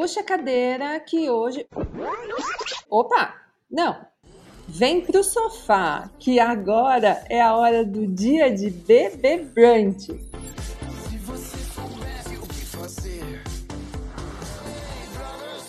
Puxa a cadeira que hoje. Opa! Não! Vem pro sofá, que agora é a hora do dia de bebê brunch.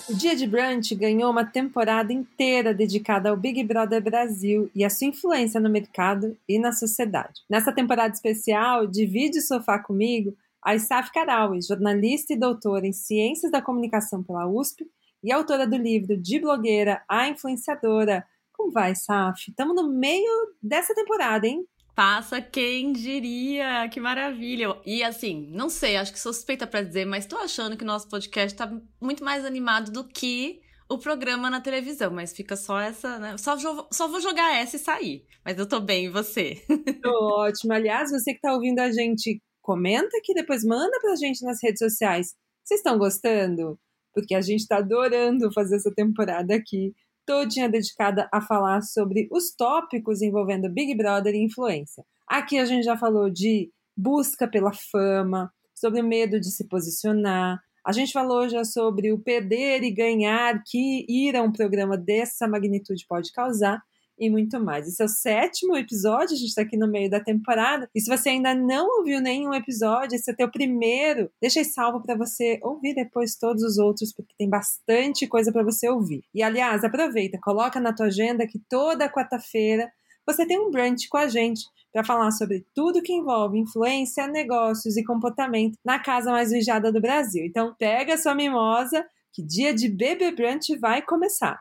O Dia de Brunch ganhou uma temporada inteira dedicada ao Big Brother Brasil e a sua influência no mercado e na sociedade. Nessa temporada especial, divide o sofá comigo a Isaf Karawi, jornalista e doutora em Ciências da Comunicação pela USP e autora do livro De Blogueira a Influenciadora. Como vai, Saf? Estamos no meio dessa temporada, hein? Passa quem diria, que maravilha. E assim, não sei, acho que suspeita para dizer, mas tô achando que o nosso podcast tá muito mais animado do que o programa na televisão, mas fica só essa, né? Só, só vou jogar essa e sair. Mas eu tô bem, e você? Tô ótimo. Aliás, você que tá ouvindo a gente comenta aqui depois, manda pra gente nas redes sociais. Vocês estão gostando? Porque a gente está adorando fazer essa temporada aqui, todinha dedicada a falar sobre os tópicos envolvendo Big Brother e influência. Aqui a gente já falou de busca pela fama, sobre o medo de se posicionar. A gente falou já sobre o perder e ganhar que ir a um programa dessa magnitude pode causar e muito mais. Esse é o sétimo episódio, a gente está aqui no meio da temporada. E se você ainda não ouviu nenhum episódio, esse é teu primeiro, deixa salvo para você ouvir depois todos os outros, porque tem bastante coisa para você ouvir. E aliás, aproveita, coloca na tua agenda que toda quarta-feira você tem um brunch com a gente para falar sobre tudo que envolve influência, negócios e comportamento na casa mais vigiada do Brasil. Então, pega sua mimosa, que dia de bebê brunch vai começar.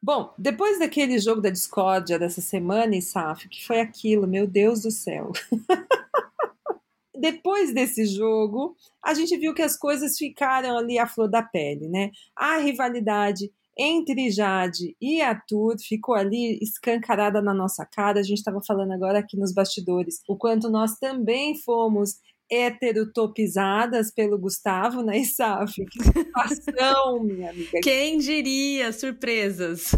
Bom, depois daquele jogo da discórdia dessa semana, Isaf, que foi aquilo, meu Deus do céu. depois desse jogo, a gente viu que as coisas ficaram ali à flor da pele, né? A rivalidade entre Jade e Arthur ficou ali escancarada na nossa cara. A gente estava falando agora aqui nos bastidores o quanto nós também fomos heterotopizadas pelo Gustavo, né, Isaf? Que situação, minha amiga. Quem diria? Surpresas.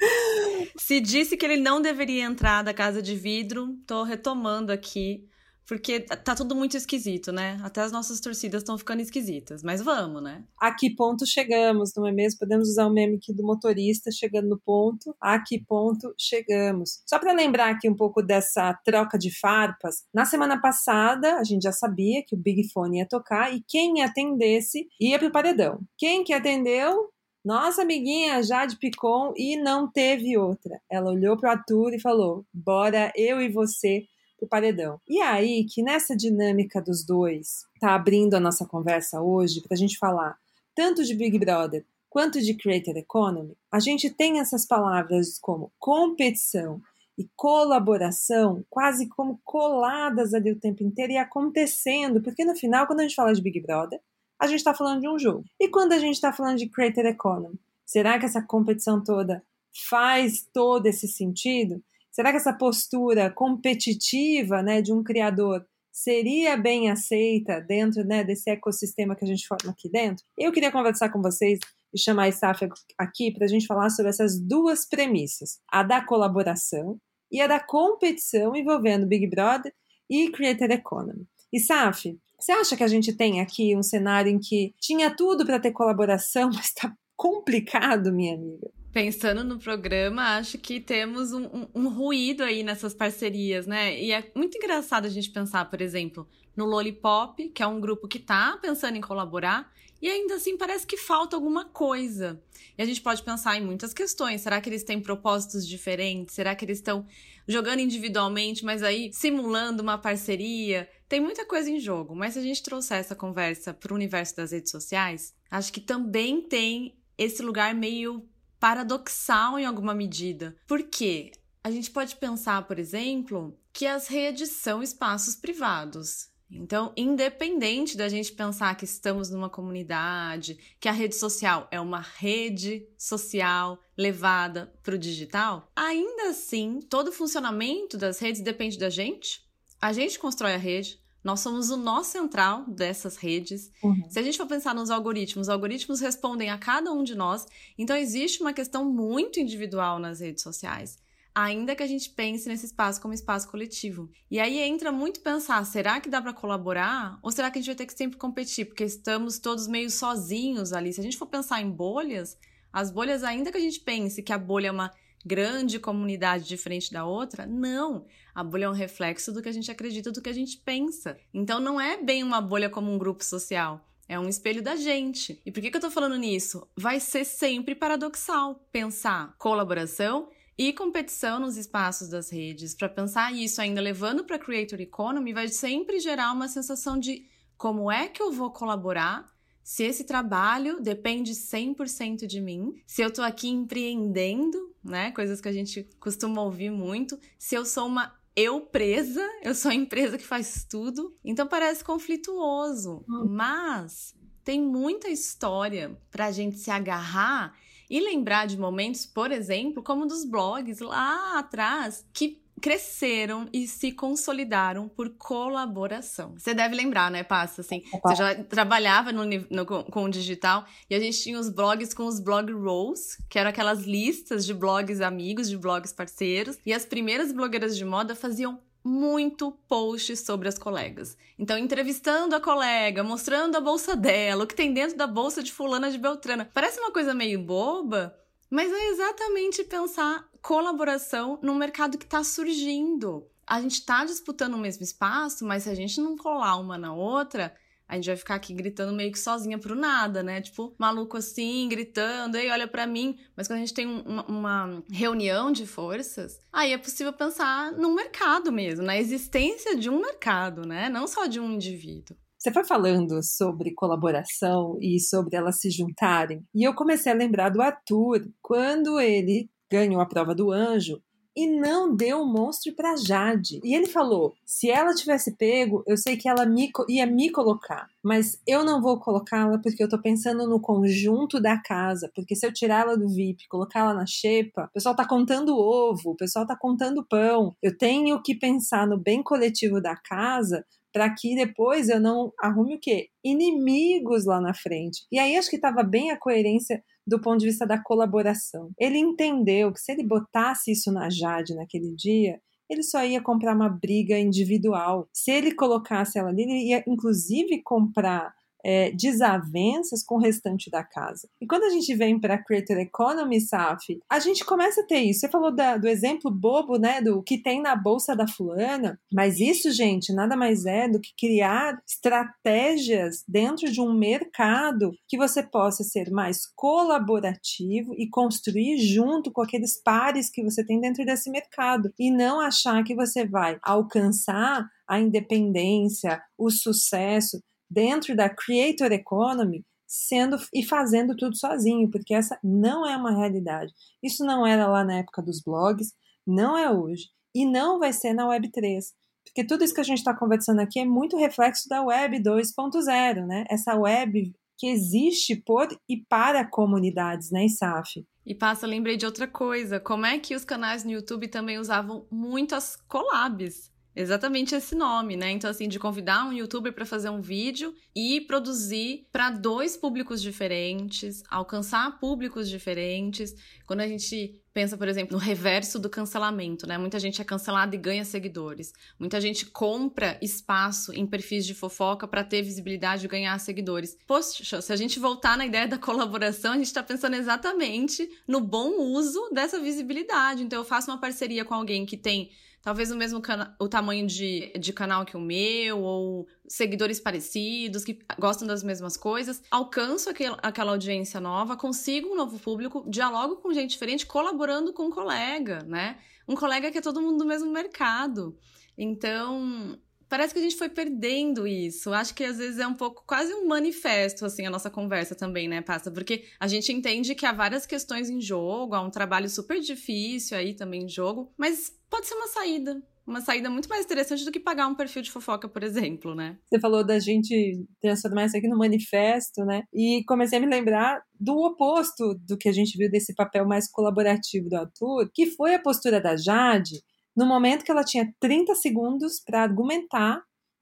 Se disse que ele não deveria entrar da casa de vidro, tô retomando aqui porque tá tudo muito esquisito, né? Até as nossas torcidas estão ficando esquisitas. Mas vamos, né? A que ponto chegamos, não é mesmo? Podemos usar o meme aqui do motorista chegando no ponto. A que ponto chegamos? Só para lembrar aqui um pouco dessa troca de farpas. Na semana passada, a gente já sabia que o Big Fone ia tocar e quem atendesse ia pro paredão. Quem que atendeu? Nossa amiguinha Jade Picon e não teve outra. Ela olhou para o Arthur e falou: Bora eu e você pro paredão. E aí que nessa dinâmica dos dois, tá abrindo a nossa conversa hoje para a gente falar tanto de Big Brother quanto de Creator Economy, a gente tem essas palavras como competição e colaboração quase como coladas ali o tempo inteiro e acontecendo, porque no final, quando a gente fala de Big Brother, a gente está falando de um jogo. E quando a gente está falando de Creator Economy, será que essa competição toda faz todo esse sentido? Será que essa postura competitiva né, de um criador seria bem aceita dentro né, desse ecossistema que a gente forma aqui dentro? Eu queria conversar com vocês e chamar a Saf aqui para a gente falar sobre essas duas premissas: a da colaboração e a da competição envolvendo Big Brother e Creator Economy. E Saf, você acha que a gente tem aqui um cenário em que tinha tudo para ter colaboração, mas está complicado, minha amiga? Pensando no programa, acho que temos um, um, um, ruído aí nessas parcerias, né? E é muito engraçado a gente pensar, por exemplo, no Lollipop, que é um grupo que tá pensando em colaborar, e ainda assim parece que falta alguma coisa. E a gente pode pensar em muitas questões. Será que eles têm propósitos diferentes? Será que eles estão jogando individualmente, mas aí simulando uma parceria? Tem muita coisa em jogo, mas se a gente trouxer essa conversa para o universo das redes sociais, acho que também tem esse lugar meio paradoxal em alguma medida. Por quê? A gente pode pensar, por exemplo, que as redes são espaços privados. Então, independente da gente pensar que estamos numa comunidade, que a rede social é uma rede social levada para o digital, ainda assim, todo o funcionamento das redes depende da gente. A gente constrói a rede, nós somos o nó central dessas redes. Uhum. Se a gente for pensar nos algoritmos, os algoritmos respondem a cada um de nós. Então, existe uma questão muito individual nas redes sociais. ainda que a gente pense nesse espaço como espaço coletivo. E aí entra muito pensar, será que dá para colaborar ou será que a gente vai ter que sempre competir, porque estamos todos meio sozinhos ali. Se a gente for pensar em bolhas, as bolhas ainda que a gente pense que a bolha é uma grande comunidade diferente da outra, não. A bolha é um reflexo do que a gente acredita, do que a gente pensa. Então não é bem uma bolha como um grupo social. É um espelho da gente. E por que, que eu tô falando nisso? Vai ser sempre paradoxal pensar colaboração e competição nos espaços das redes. Para pensar isso ainda levando para creator economy, vai sempre gerar uma sensação de como é que eu vou colaborar se esse trabalho depende 100% de mim, se eu tô aqui empreendendo, né, coisas que a gente costuma ouvir muito, se eu sou uma eu presa, eu sou a empresa que faz tudo. Então parece conflituoso, hum. mas tem muita história para a gente se agarrar e lembrar de momentos, por exemplo, como dos blogs lá atrás, que cresceram e se consolidaram por colaboração. Você deve lembrar, né, Passa? Assim, você já trabalhava no, no, com o digital e a gente tinha os blogs com os blog rolls, que eram aquelas listas de blogs amigos, de blogs parceiros, e as primeiras blogueiras de moda faziam muito posts sobre as colegas. Então, entrevistando a colega, mostrando a bolsa dela, o que tem dentro da bolsa de fulana de Beltrana. Parece uma coisa meio boba, mas é exatamente pensar colaboração num mercado que está surgindo. A gente está disputando o mesmo espaço, mas se a gente não colar uma na outra, a gente vai ficar aqui gritando meio que sozinha pro nada, né? Tipo, maluco assim, gritando, ei, olha para mim. Mas quando a gente tem uma, uma, reunião de forças, aí é possível pensar num mercado mesmo, na existência de um mercado, né? Não só de um indivíduo. Você foi falando sobre colaboração e sobre elas se juntarem, e eu comecei a lembrar do Arthur, quando ele ganhou a prova do anjo, e não deu o monstro para Jade. E ele falou: se ela tivesse pego, eu sei que ela me, ia me colocar, mas eu não vou colocá-la porque eu tô pensando no conjunto da casa. Porque se eu tirar ela do VIP, colocar ela na xepa, o pessoal tá contando ovo, o pessoal tá contando pão. Eu tenho que pensar no bem coletivo da casa para que depois eu não arrume o quê? Inimigos lá na frente. E aí acho que estava bem a coerência do ponto de vista da colaboração. Ele entendeu que se ele botasse isso na Jade naquele dia, ele só ia comprar uma briga individual. Se ele colocasse ela ali, ele ia inclusive comprar é, desavenças com o restante da casa. E quando a gente vem para a Creator Economy, Saf, a gente começa a ter isso. Você falou da, do exemplo bobo, né, do que tem na bolsa da fulana, mas isso, gente, nada mais é do que criar estratégias dentro de um mercado que você possa ser mais colaborativo e construir junto com aqueles pares que você tem dentro desse mercado e não achar que você vai alcançar a independência, o sucesso dentro da creator economy sendo e fazendo tudo sozinho, porque essa não é uma realidade. Isso não era lá na época dos blogs, não é hoje e não vai ser na Web 3. Porque tudo isso que a gente está conversando aqui é muito reflexo da Web 2.0, né? Essa web que existe por e para comunidades, né, ISAF? E passa, lembrei de outra coisa. Como é que os canais no YouTube também usavam muito as collabs? Exatamente esse nome, né? Então, assim, de convidar um youtuber para fazer um vídeo e produzir para dois públicos diferentes, alcançar públicos diferentes. Quando a gente pensa, por exemplo, no reverso do cancelamento, né? Muita gente é cancelada e ganha seguidores. Muita gente compra espaço em perfis de fofoca para ter visibilidade e ganhar seguidores. Poxa, se a gente voltar na ideia da colaboração, a gente está pensando exatamente no bom uso dessa visibilidade. Então, eu faço uma parceria com alguém que tem talvez o mesmo o tamanho de, de canal que o meu, ou seguidores parecidos, que gostam das mesmas coisas, alcanço aquel, aquela audiência nova, consigo um novo público, dialogo com gente diferente, colaborando com um colega, né? Um colega que é todo mundo do mesmo mercado. Então, parece que a gente foi perdendo isso. Acho que às vezes é um pouco quase um manifesto, assim, a nossa conversa também, né, Passa? Porque a gente entende que há várias questões em jogo, há um trabalho super difícil aí também em jogo, mas pode ser uma saída. Uma saída muito mais interessante do que pagar um perfil de fofoca, por exemplo, né? Você falou da gente transformar isso aqui no manifesto, né? E comecei a me lembrar do oposto do que a gente viu desse papel mais colaborativo do Arthur, que foi a postura da Jade no momento que ela tinha 30 segundos para argumentar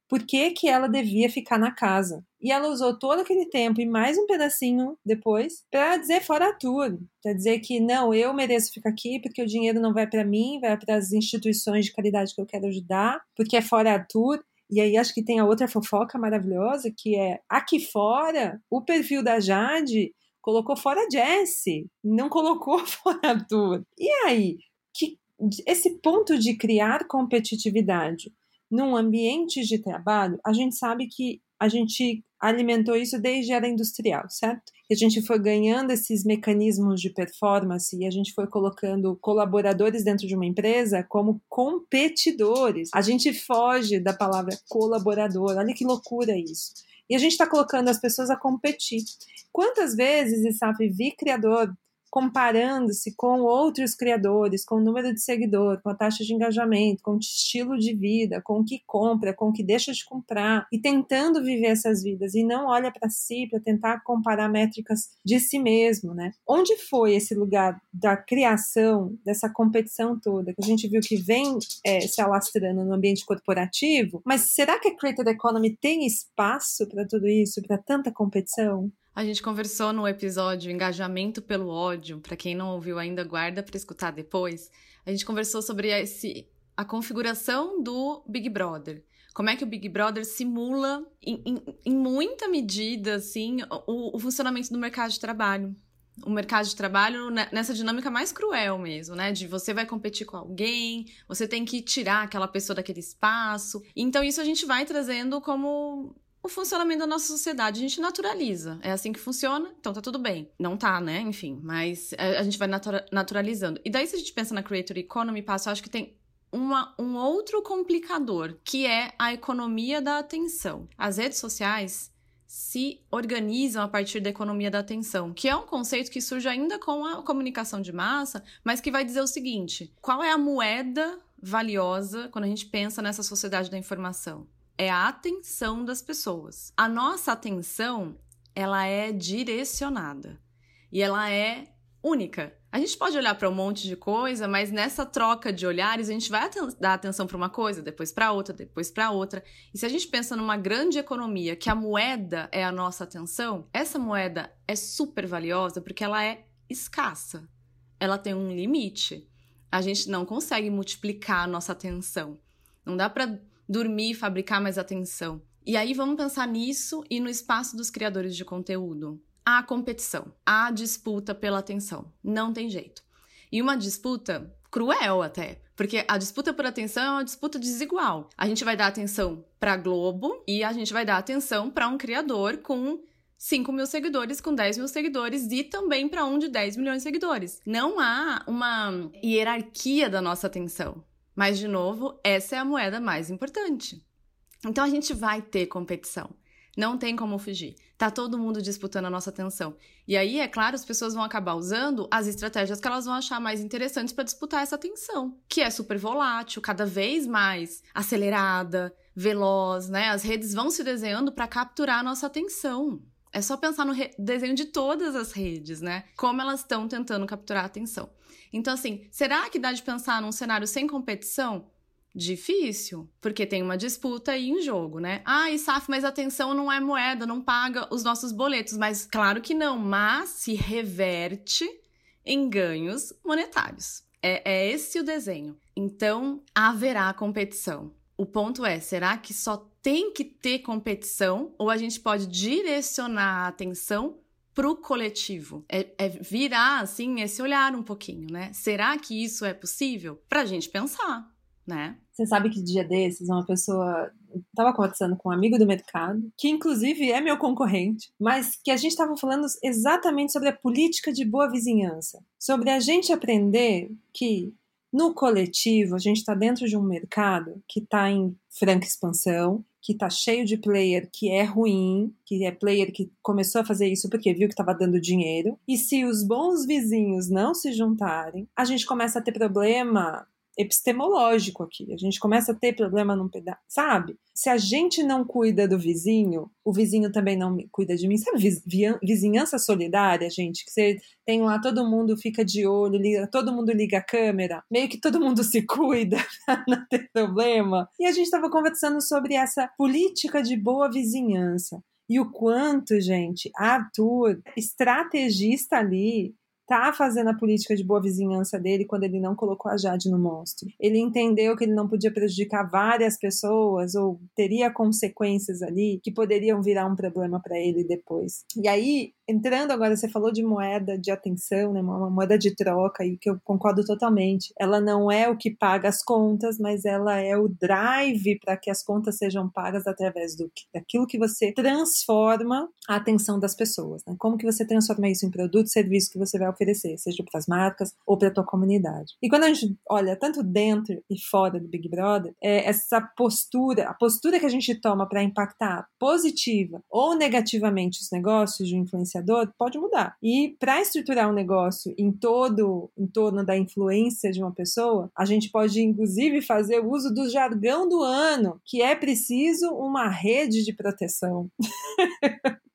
por que, que ela devia ficar na casa. E ela usou todo aquele tempo e mais um pedacinho depois para dizer fora tudo, para dizer que não, eu mereço ficar aqui porque o dinheiro não vai para mim, vai para as instituições de caridade que eu quero ajudar, porque é fora Arthur. E aí acho que tem a outra fofoca maravilhosa que é aqui fora o perfil da Jade colocou fora Jesse, não colocou fora Arthur. E aí, que esse ponto de criar competitividade num ambiente de trabalho, a gente sabe que a gente alimentou isso desde a era industrial, certo? E a gente foi ganhando esses mecanismos de performance e a gente foi colocando colaboradores dentro de uma empresa como competidores. A gente foge da palavra colaborador. Olha que loucura isso. E a gente está colocando as pessoas a competir. Quantas vezes, Isaf, vi criador comparando-se com outros criadores, com o número de seguidor, com a taxa de engajamento, com o estilo de vida, com o que compra, com o que deixa de comprar, e tentando viver essas vidas, e não olha para si para tentar comparar métricas de si mesmo, né? Onde foi esse lugar da criação, dessa competição toda, que a gente viu que vem é, se alastrando no ambiente corporativo, mas será que a Creator Economy tem espaço para tudo isso, para tanta competição? A gente conversou no episódio Engajamento pelo Ódio. Para quem não ouviu ainda, guarda para escutar depois. A gente conversou sobre esse, a configuração do Big Brother. Como é que o Big Brother simula, em, em, em muita medida, assim, o, o funcionamento do mercado de trabalho o mercado de trabalho nessa dinâmica mais cruel mesmo, né? De você vai competir com alguém, você tem que tirar aquela pessoa daquele espaço. Então, isso a gente vai trazendo como o funcionamento da nossa sociedade. A gente naturaliza. É assim que funciona, então tá tudo bem. Não tá, né? Enfim, mas a, gente vai natura naturalizando. E daí, se a gente pensa na Creator Economy, passo, acho que tem uma, um outro complicador, que é a economia da atenção. As redes sociais se organizam a partir da economia da atenção, que é um conceito que surge ainda com a comunicação de massa, mas que vai dizer o seguinte: qual é a moeda valiosa quando a gente pensa nessa sociedade da informação? É a atenção das pessoas. A nossa atenção, ela é direcionada e ela é única. A gente pode olhar para um monte de coisa, mas nessa troca de olhares a gente vai dar atenção para uma coisa, depois para outra, depois para outra. E se a gente pensa numa grande economia que a moeda é a nossa atenção, essa moeda é super valiosa porque ela é escassa. Ela tem um limite. A gente não consegue multiplicar a nossa atenção. Não dá para dormir e fabricar mais atenção. E aí vamos pensar nisso e no espaço dos criadores de conteúdo. Há competição, há disputa pela atenção. Não tem jeito. E uma disputa cruel até, porque a disputa por atenção é uma disputa desigual. A gente vai dar atenção para Globo e a gente vai dar atenção para um criador com 5 mil seguidores, com 10 mil seguidores e também para um de 10 milhões de seguidores. Não há uma hierarquia da nossa atenção. Mas, de novo, essa é a moeda mais importante. Então a gente vai ter competição. Não tem como fugir. Tá todo mundo disputando a nossa atenção. E aí, é claro, as pessoas vão acabar usando as estratégias que elas vão achar mais interessantes para disputar essa atenção, que é super volátil, cada vez mais acelerada, veloz, né? As redes vão se desenhando para capturar a nossa atenção. É só pensar no desenho de todas as redes, né? Como elas estão tentando capturar a atenção. Então, assim, será que dá de pensar num cenário sem competição? Difícil, porque tem uma disputa aí em jogo, né? Ah, Saf, mas atenção não é moeda, não paga os nossos boletos. Mas claro que não, mas se reverte em ganhos monetários. É, é esse o desenho. Então, haverá competição. O ponto é, será que só tem que ter competição ou a gente pode direcionar a atenção para o coletivo? É, é, virar, assim, esse olhar um pouquinho, né? Será que isso é possível? Para a gente pensar, né? Você sabe que dia desses uma pessoa estava conversando com um amigo do mercado, que inclusive é meu concorrente, mas que a gente estava falando exatamente sobre a política de boa vizinhança, sobre a gente aprender que no coletivo, a gente está dentro de um mercado que está em franca expansão, que está cheio de player que é ruim, que é player que começou a fazer isso porque viu que estava dando dinheiro. E se os bons vizinhos não se juntarem, a gente começa a ter problema epistemológico aqui. A gente começa a ter problema num pedaço, sabe? Se a gente não cuida do vizinho, o vizinho também não cuida de mim. Sabe vizinhança solidária, gente? Que você tem lá, todo mundo fica de olho, liga, todo mundo liga a câmera, meio que todo mundo se cuida pra não ter problema. E a gente estava conversando sobre essa política de boa vizinhança. E o quanto, gente, Arthur, estrategista ali, tá fazendo a política de boa vizinhança dele quando ele não colocou a Jade no monstro. Ele entendeu que ele não podia prejudicar várias pessoas ou teria consequências ali que poderiam virar um problema para ele depois. E aí entrando agora, você falou de moeda de atenção, né, uma moeda de troca, e que eu concordo totalmente. Ela não é o que paga as contas, mas ela é o drive para que as contas sejam pagas através do, daquilo que você transforma a atenção das pessoas. Né? Como que você transforma isso em produto, serviço que você vai oferecer, seja para as marcas ou para a tua comunidade. E quando a gente olha tanto dentro e fora do Big Brother, é essa postura, a postura que a gente toma para impactar positiva ou negativamente os negócios de influência influenciador pode mudar. E para estruturar um negócio em todo em torno da influência de uma pessoa, a gente pode inclusive fazer o uso do jargão do ano, que é preciso uma rede de proteção.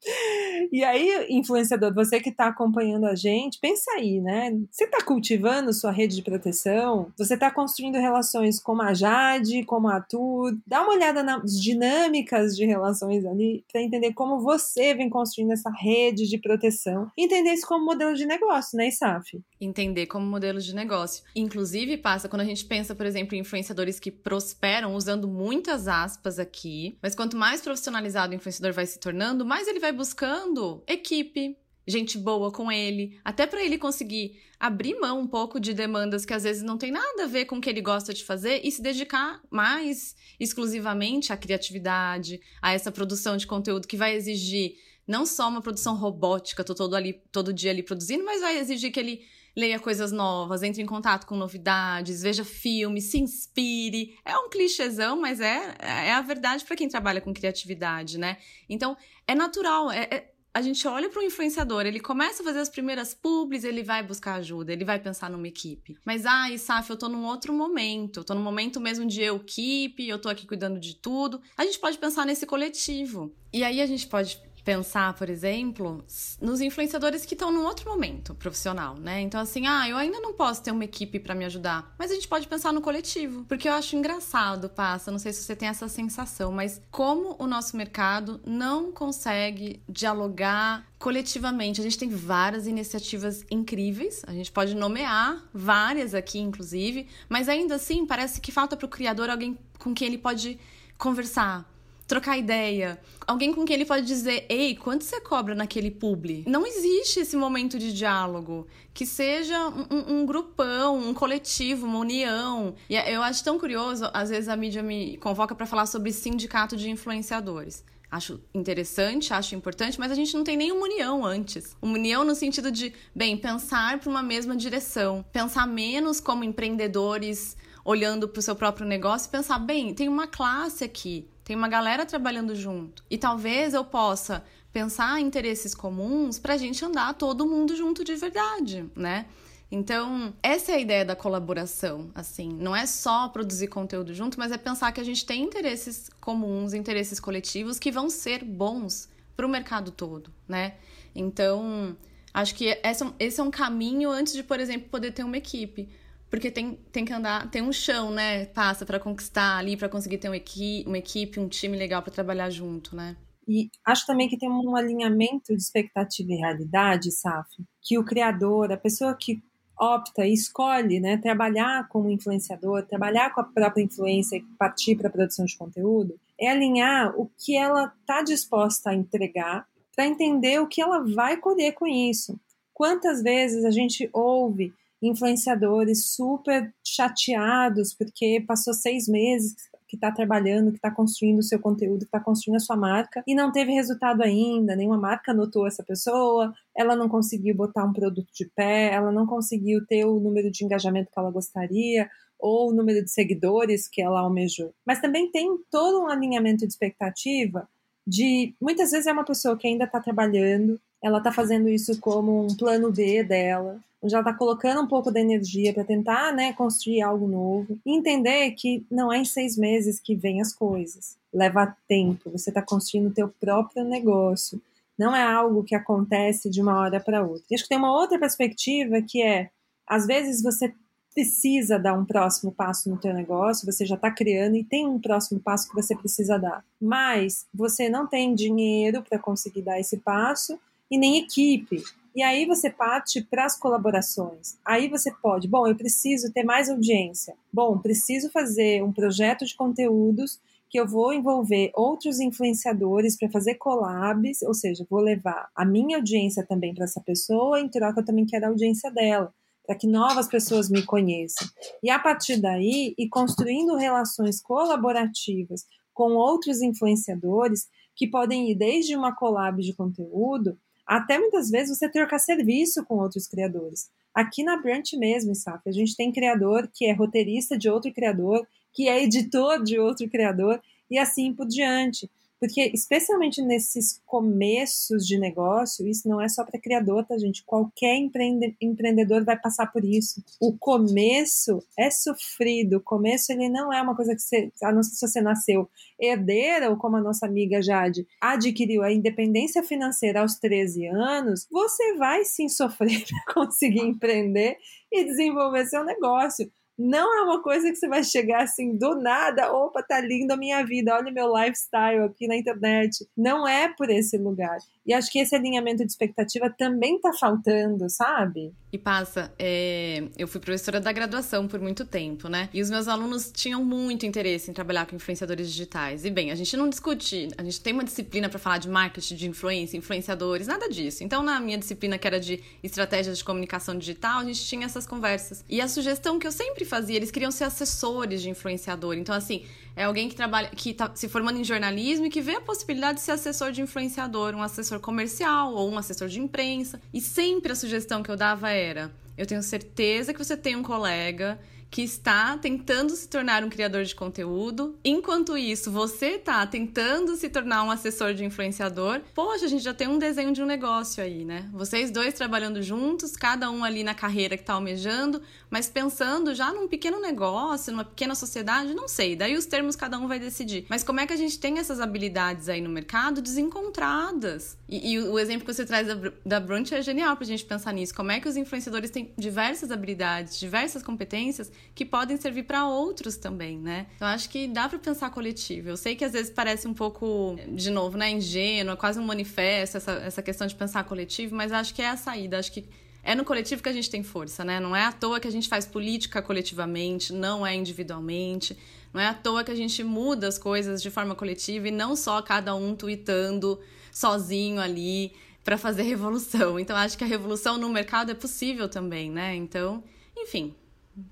E aí, influenciador, você que está acompanhando a gente, pensa aí, né? Você está cultivando sua rede de proteção? Você está construindo relações como a Jade, como a Arthur? Dá uma olhada nas dinâmicas de relações ali para entender como você vem construindo essa rede de proteção. Entender isso como modelo de negócio, né, Isaf? Entender como modelo de negócio. Inclusive, passa quando a gente pensa, por exemplo, em influenciadores que prosperam, usando muitas aspas aqui, mas quanto mais profissionalizado o influenciador vai se tornando, mais ele vai buscando equipe, gente boa com ele, até para ele conseguir abrir mão um pouco de demandas que às vezes não tem nada a ver com o que ele gosta de fazer e se dedicar mais exclusivamente à criatividade, a essa produção de conteúdo que vai exigir não só uma produção robótica, tô todo ali todo dia ali produzindo, mas vai exigir que ele leia coisas novas, entre em contato com novidades, veja filmes, se inspire. É um clichêzão, mas é, é a verdade para quem trabalha com criatividade, né? Então, é natural, é, é a gente olha para o influenciador, ele começa a fazer as primeiras publis, ele vai buscar ajuda, ele vai pensar numa equipe. Mas, ah, Isaf, eu tô num outro momento, tô num momento mesmo de eu equipe, eu tô aqui cuidando de tudo. A gente pode pensar nesse coletivo. E aí a gente pode pensar, por exemplo, nos influenciadores que estão num outro momento profissional, né? Então, assim, ah, eu ainda não posso ter uma equipe para me ajudar, mas a gente pode pensar no coletivo, porque eu acho engraçado, passa, não sei se você tem essa sensação, mas como o nosso mercado não consegue dialogar coletivamente. A gente tem várias iniciativas incríveis, a gente pode nomear várias aqui, inclusive, mas ainda assim parece que falta para o criador alguém com quem ele pode conversar, trocar ideia. Alguém com quem ele pode dizer, ei, quanto você cobra naquele publi? Não existe esse momento de diálogo. Que seja um, um grupão, um coletivo, uma união. E eu acho tão curioso, às vezes a mídia me convoca para falar sobre sindicato de influenciadores. Acho interessante, acho importante, mas a gente não tem nenhuma união antes. Uma união no sentido de, bem, pensar para uma mesma direção, pensar menos como empreendedores olhando para o seu próprio negócio e pensar, bem, tem uma classe aqui, tem uma galera trabalhando junto. E talvez eu possa pensar em interesses comuns para a gente andar todo mundo junto de verdade, né? Então, essa é a ideia da colaboração, assim, não é só produzir conteúdo junto, mas é pensar que a gente tem interesses comuns, interesses coletivos que vão ser bons para o mercado todo, né? Então, acho que esse é um caminho antes de, por exemplo, poder ter uma equipe porque tem, tem que andar, tem um chão, né? Passa para conquistar ali, para conseguir ter uma equipe, uma equipe, um time legal para trabalhar junto, né? E acho também que tem um alinhamento de expectativa e realidade, Saf, que o criador, a pessoa que opta e escolhe né, trabalhar como influenciador, trabalhar com a própria influência e partir para a produção de conteúdo, é alinhar o que ela está disposta a entregar para entender o que ela vai colher com isso. Quantas vezes a gente ouve influenciadores super chateados porque passou seis meses que está trabalhando, que está construindo o seu conteúdo, que está construindo a sua marca e não teve resultado ainda, nenhuma marca notou essa pessoa, ela não conseguiu botar um produto de pé, ela não conseguiu ter o número de engajamento que ela gostaria ou o número de seguidores que ela almejou. Mas também tem todo um alinhamento de expectativa de muitas vezes é uma pessoa que ainda está trabalhando, ela está fazendo isso como um plano B dela, onde ela está colocando um pouco da energia para tentar né, construir algo novo. E entender que não é em seis meses que vem as coisas. Leva tempo, você está construindo o teu próprio negócio. Não é algo que acontece de uma hora para outra. E acho que tem uma outra perspectiva que é, às vezes você precisa dar um próximo passo no teu negócio, você já está criando e tem um próximo passo que você precisa dar. Mas você não tem dinheiro para conseguir dar esse passo e nem equipe. E aí você parte para as colaborações. Aí você pode, bom, eu preciso ter mais audiência. Bom, preciso fazer um projeto de conteúdos que eu vou envolver outros influenciadores para fazer collabs, ou seja, vou levar a minha audiência também para essa pessoa, em troca eu também quero a audiência dela para que novas pessoas me conheçam. E a partir daí, e construindo relações colaborativas com outros influenciadores, que podem ir desde uma collab de conteúdo, até muitas vezes você trocar serviço com outros criadores. Aqui na Brunch mesmo, sabe? A gente tem criador que é roteirista de outro criador, que é editor de outro criador, e assim por diante. Porque, especialmente nesses começos de negócio, isso não é só para criador, tá, gente? Qualquer empreende empreendedor vai passar por isso. O começo é sofrido. O começo, ele não é uma coisa que você, a não ser se você nasceu herdeira, ou como a nossa amiga Jade adquiriu a independência financeira aos 13 anos, você vai sim sofrer para conseguir empreender e desenvolver seu negócio. Não é uma coisa que você vai chegar assim do nada, opa, tá lindo a minha vida, olha meu lifestyle aqui na internet. Não é por esse lugar. E acho que esse alinhamento de expectativa também tá faltando, sabe? E passa, é... eu fui professora da graduação por muito tempo, né? E os meus alunos tinham muito interesse em trabalhar com influenciadores digitais. E bem, a gente não discute, a gente tem uma disciplina para falar de marketing, de influência, influenciadores, nada disso. Então, na minha disciplina, que era de estratégias de comunicação digital, a gente tinha essas conversas. E a sugestão que eu sempre fazia, eles queriam ser assessores de influenciador. Então, assim, é alguém que trabalha, que está se formando em jornalismo e que vê a possibilidade de ser assessor de influenciador, um assessor comercial ou um assessor de imprensa. E sempre a sugestão que eu dava era: eu tenho certeza que você tem um colega que está tentando se tornar um criador de conteúdo. Enquanto isso, você está tentando se tornar um assessor de influenciador. Poxa, a gente já tem um desenho de um negócio aí, né? Vocês dois trabalhando juntos, cada um ali na carreira que está almejando, mas pensando já num pequeno negócio, numa pequena sociedade, não sei. Daí os termos cada um vai decidir. Mas como é que a gente tem essas habilidades aí no mercado desencontradas? E, e o exemplo que você traz da, da Brunch é genial pra gente pensar nisso. Como é que os influenciadores têm diversas habilidades, diversas competências que podem servir para outros também, né? Eu acho que dá para pensar coletivo. Eu sei que às vezes parece um pouco, de novo, né, ingênuo, quase um manifesto essa, essa questão de pensar coletivo, mas acho que é a saída. Acho que é no coletivo que a gente tem força, né? Não é à toa que a gente faz política coletivamente, não é individualmente. Não é à toa que a gente muda as coisas de forma coletiva e não só cada um tweetando sozinho ali para fazer revolução. Então acho que a revolução no mercado é possível também, né? Então, enfim,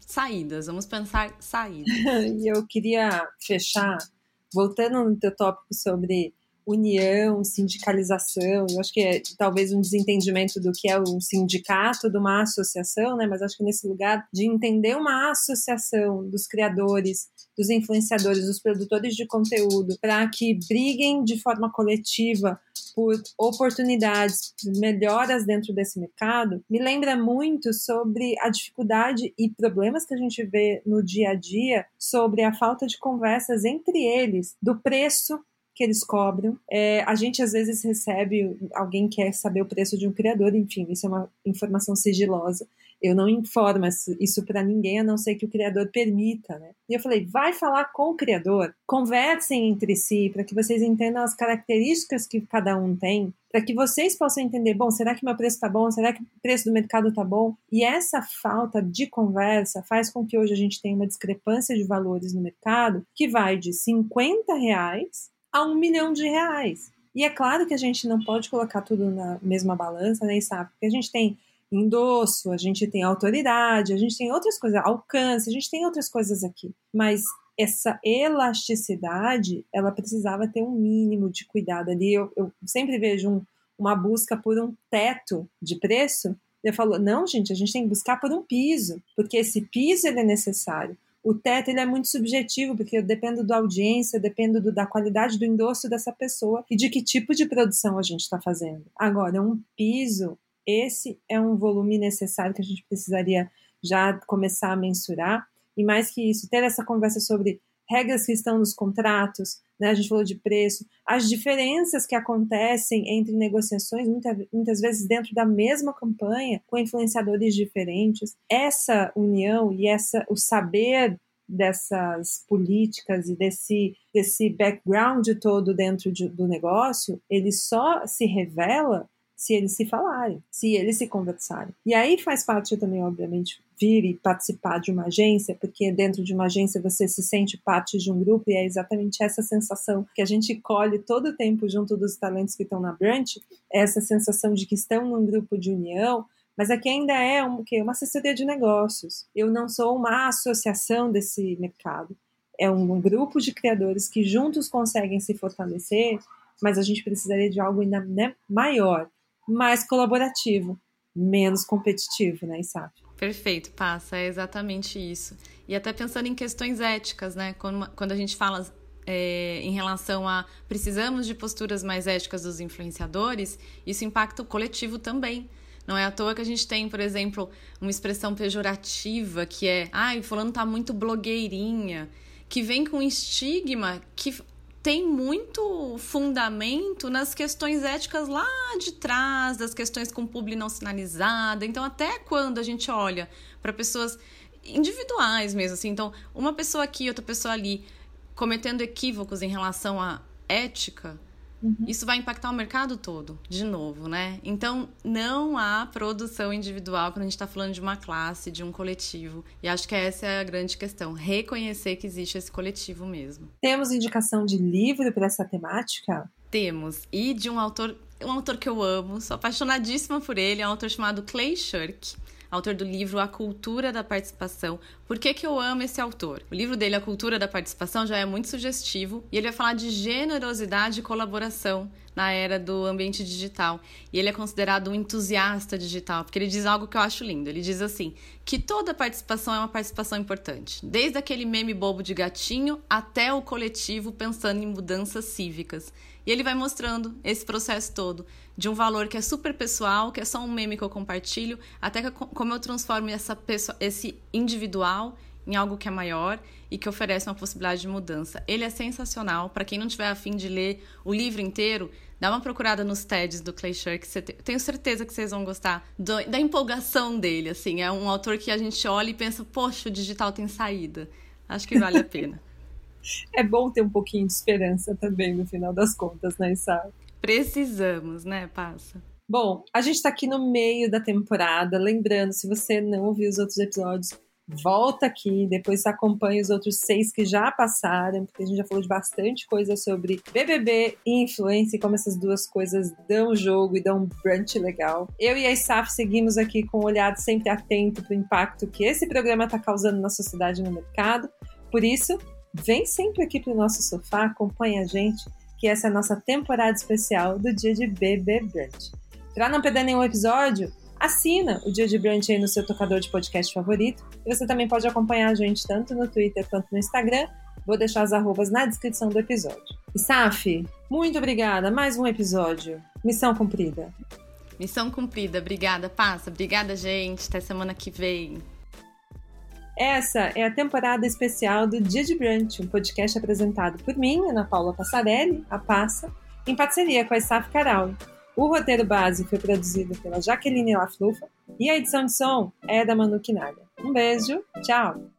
saídas, vamos pensar saídas. e eu queria fechar, voltando no teu tópico sobre união, sindicalização, eu acho que é talvez um desentendimento do que é um sindicato de uma associação, né? Mas acho que nesse lugar de entender uma associação dos criadores, dos influenciadores, dos produtores de conteúdo, para que briguem de forma coletiva por oportunidades, melhoras dentro desse mercado, me lembra muito sobre a dificuldade e problemas que a gente vê no dia a dia sobre a falta de conversas entre eles do preço que eles cobram. É, a gente às vezes recebe, alguém quer saber o preço de um criador, enfim, isso é uma informação sigilosa. Eu não informo isso para ninguém, a não ser que o criador permita, né? E eu falei, vai falar com o criador, conversem entre si para que vocês entendam as características que cada um tem, para que vocês possam entender, bom, será que meu preço está bom? Será que o preço do mercado está bom? E essa falta de conversa faz com que hoje a gente tenha uma discrepância de valores no mercado que vai de 50 reais a um milhão de reais. E é claro que a gente não pode colocar tudo na mesma balança, né, sabe? Porque a gente tem endosso, a gente tem autoridade, a gente tem outras coisas, alcance, a gente tem outras coisas aqui. Mas essa elasticidade, ela precisava ter um mínimo de cuidado ali. Eu, eu sempre vejo um, uma busca por um teto de preço. Eu falo, não, gente, a gente tem que buscar por um piso, porque esse piso ele é necessário. O teto ele é muito subjetivo, porque eu dependo da audiência, dependo do, da qualidade do endosso dessa pessoa e de que tipo de produção a gente está fazendo. Agora, um piso, esse é um volume necessário que a gente precisaria já começar a mensurar. E mais que isso, ter essa conversa sobre regras que estão nos contratos, né? a gente falou de preço, as diferenças que acontecem entre negociações, muita, muitas vezes dentro da mesma campanha, com influenciadores diferentes. Essa união e essa, o saber dessas políticas e desse, desse background todo dentro de, do negócio, ele só se revela se eles se falarem, se eles se conversarem. E aí faz parte também, obviamente, vir e participar de uma agência, porque dentro de uma agência você se sente parte de um grupo e é exatamente essa sensação que a gente colhe todo o tempo junto dos talentos que estão na Brunch, é essa sensação de que estão num grupo de união, mas aqui ainda é um, que uma assessoria de negócios. Eu não sou uma associação desse mercado. É um grupo de criadores que juntos conseguem se fortalecer, mas a gente precisaria de algo ainda né, maior mais colaborativo, menos competitivo, né, Isap? Perfeito, passa, é exatamente isso. E até pensando em questões éticas, né? Quando, quando a gente fala é, em relação a precisamos de posturas mais éticas dos influenciadores, isso impacta o coletivo também. Não é à toa que a gente tem, por exemplo, uma expressão pejorativa que é, ai, fulano tá muito blogueirinha, que vem com estigma que tem muito fundamento nas questões éticas lá de trás, das questões com publi não sinalizada. Então, até quando a gente olha para pessoas individuais mesmo, assim, então, uma pessoa aqui, outra pessoa ali, cometendo equívocos em relação à ética, Uhum. Isso vai impactar o mercado todo, de novo, né? Então, não há produção individual quando a gente está falando de uma classe, de um coletivo. E acho que essa é a grande questão: reconhecer que existe esse coletivo mesmo. Temos indicação de livro para essa temática? Temos. E de um autor, um autor que eu amo, sou apaixonadíssima por ele, é um autor chamado Clay Shirk autor do livro A Cultura da Participação. Por que, que eu amo esse autor? O livro dele, A Cultura da Participação, já é muito sugestivo e ele vai falar de generosidade e colaboração na era do ambiente digital. E ele é considerado um entusiasta digital, porque ele diz algo que eu acho lindo. Ele diz assim: que toda participação é uma participação importante, desde aquele meme bobo de gatinho até o coletivo pensando em mudanças cívicas. E ele vai mostrando esse processo todo de um valor que é super pessoal, que é só um meme que eu compartilho, até que, como eu transformo essa pessoa, esse individual em algo que é maior e que oferece uma possibilidade de mudança. Ele é sensacional. Para quem não tiver afim de ler o livro inteiro, dá uma procurada nos TEDs do Clay Shirk. Tenho certeza que vocês vão gostar do, da empolgação dele. Assim, é um autor que a gente olha e pensa, poxa, o digital tem saída. Acho que vale a pena. É bom ter um pouquinho de esperança também no final das contas, né, Isaac? Precisamos, né, Passa? Bom, a gente está aqui no meio da temporada. Lembrando, se você não ouviu os outros episódios, volta aqui, depois acompanha os outros seis que já passaram, porque a gente já falou de bastante coisa sobre BBB e influência e como essas duas coisas dão jogo e dão um brunch legal. Eu e a ISAF seguimos aqui com um olhar sempre atento para o impacto que esse programa está causando na sociedade e no mercado. Por isso, vem sempre aqui para o nosso sofá, acompanha a gente que essa é a nossa temporada especial do Dia de BB Brunch. Para não perder nenhum episódio, assina o Dia de Brunch aí no seu tocador de podcast favorito. E você também pode acompanhar a gente tanto no Twitter quanto no Instagram. Vou deixar as arrobas na descrição do episódio. E Saf, muito obrigada. Mais um episódio. Missão cumprida. Missão cumprida. Obrigada, Passa. Obrigada, gente. Até semana que vem. Essa é a temporada especial do Dia de Brunch, um podcast apresentado por mim, Ana Paula Passarelli, a Passa, em parceria com a Saf Caral. O roteiro base foi produzido pela Jaqueline Laflufa e a edição de som é da Manu Kinaga. Um beijo, tchau!